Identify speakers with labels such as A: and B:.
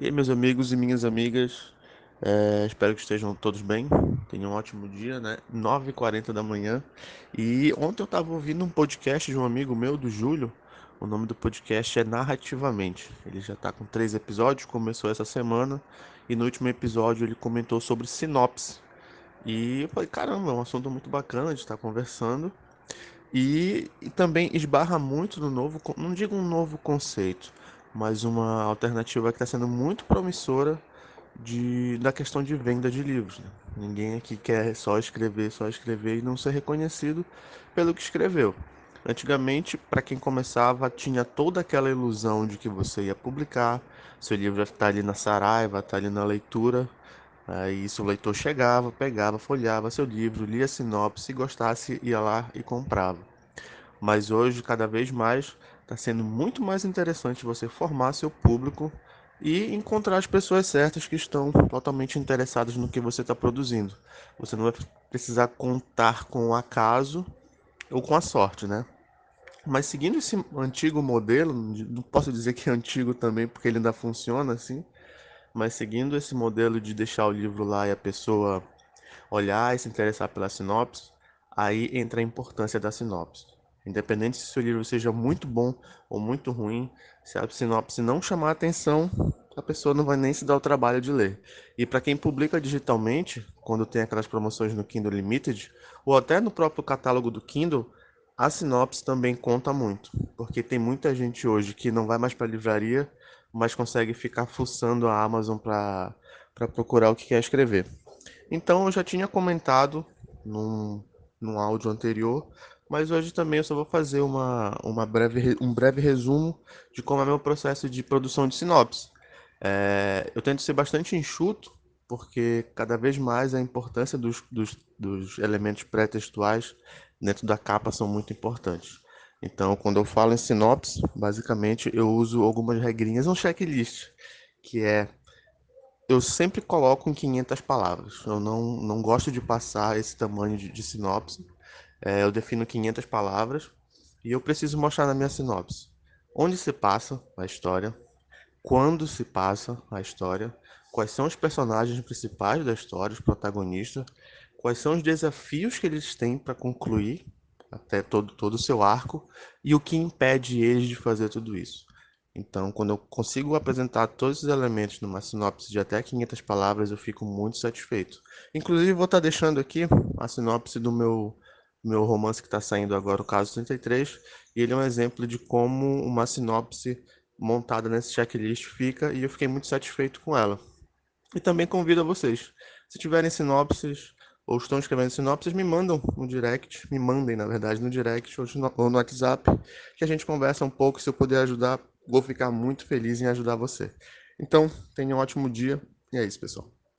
A: E aí, meus amigos e minhas amigas, é, espero que estejam todos bem. Tenham um ótimo dia, né? 9h40 da manhã. E ontem eu estava ouvindo um podcast de um amigo meu, do Júlio. O nome do podcast é Narrativamente. Ele já está com três episódios, começou essa semana. E no último episódio ele comentou sobre sinopse. E eu falei, caramba, é um assunto muito bacana de estar conversando. E, e também esbarra muito no novo, não digo um novo conceito, mas uma alternativa que está sendo muito promissora de, da questão de venda de livros. Né? Ninguém aqui quer só escrever, só escrever e não ser reconhecido pelo que escreveu. Antigamente, para quem começava, tinha toda aquela ilusão de que você ia publicar, seu livro ia estar ali na Saraiva, estar ali na leitura. Aí isso o leitor chegava, pegava, folhava seu livro, lia a sinopse, gostasse, ia lá e comprava. Mas hoje, cada vez mais, Está sendo muito mais interessante você formar seu público e encontrar as pessoas certas que estão totalmente interessadas no que você está produzindo. Você não vai precisar contar com o acaso ou com a sorte, né? Mas seguindo esse antigo modelo, não posso dizer que é antigo também, porque ele ainda funciona assim, mas seguindo esse modelo de deixar o livro lá e a pessoa olhar e se interessar pela sinopse, aí entra a importância da sinopse. Independente se seu livro seja muito bom ou muito ruim, se a sinopse não chamar atenção, a pessoa não vai nem se dar o trabalho de ler. E para quem publica digitalmente, quando tem aquelas promoções no Kindle Limited, ou até no próprio catálogo do Kindle, a sinopse também conta muito, porque tem muita gente hoje que não vai mais para a livraria, mas consegue ficar fuçando a Amazon para procurar o que quer escrever. Então eu já tinha comentado num, num áudio anterior mas hoje também eu só vou fazer uma, uma breve, um breve resumo de como é meu processo de produção de sinopse. É, eu tento ser bastante enxuto, porque cada vez mais a importância dos, dos, dos elementos pré-textuais dentro da capa são muito importantes. Então, quando eu falo em sinopse, basicamente eu uso algumas regrinhas, um checklist, que é eu sempre coloco em 500 palavras. Eu não, não gosto de passar esse tamanho de, de sinopse. É, eu defino 500 palavras e eu preciso mostrar na minha sinopse. Onde se passa a história, quando se passa a história, quais são os personagens principais da história, os protagonistas, quais são os desafios que eles têm para concluir até todo, todo o seu arco? E o que impede eles de fazer tudo isso. Então, quando eu consigo apresentar todos os elementos numa sinopse de até 500 palavras, eu fico muito satisfeito. Inclusive, vou estar deixando aqui a sinopse do meu meu romance que está saindo agora, o caso 33, e ele é um exemplo de como uma sinopse montada nesse checklist fica, e eu fiquei muito satisfeito com ela. E também convido a vocês, se tiverem sinopses ou estão escrevendo sinopses, me mandam no direct, me mandem, na verdade, no direct ou no WhatsApp, que a gente conversa um pouco, se eu puder ajudar, vou ficar muito feliz em ajudar você. Então, tenha um ótimo dia, e é isso, pessoal.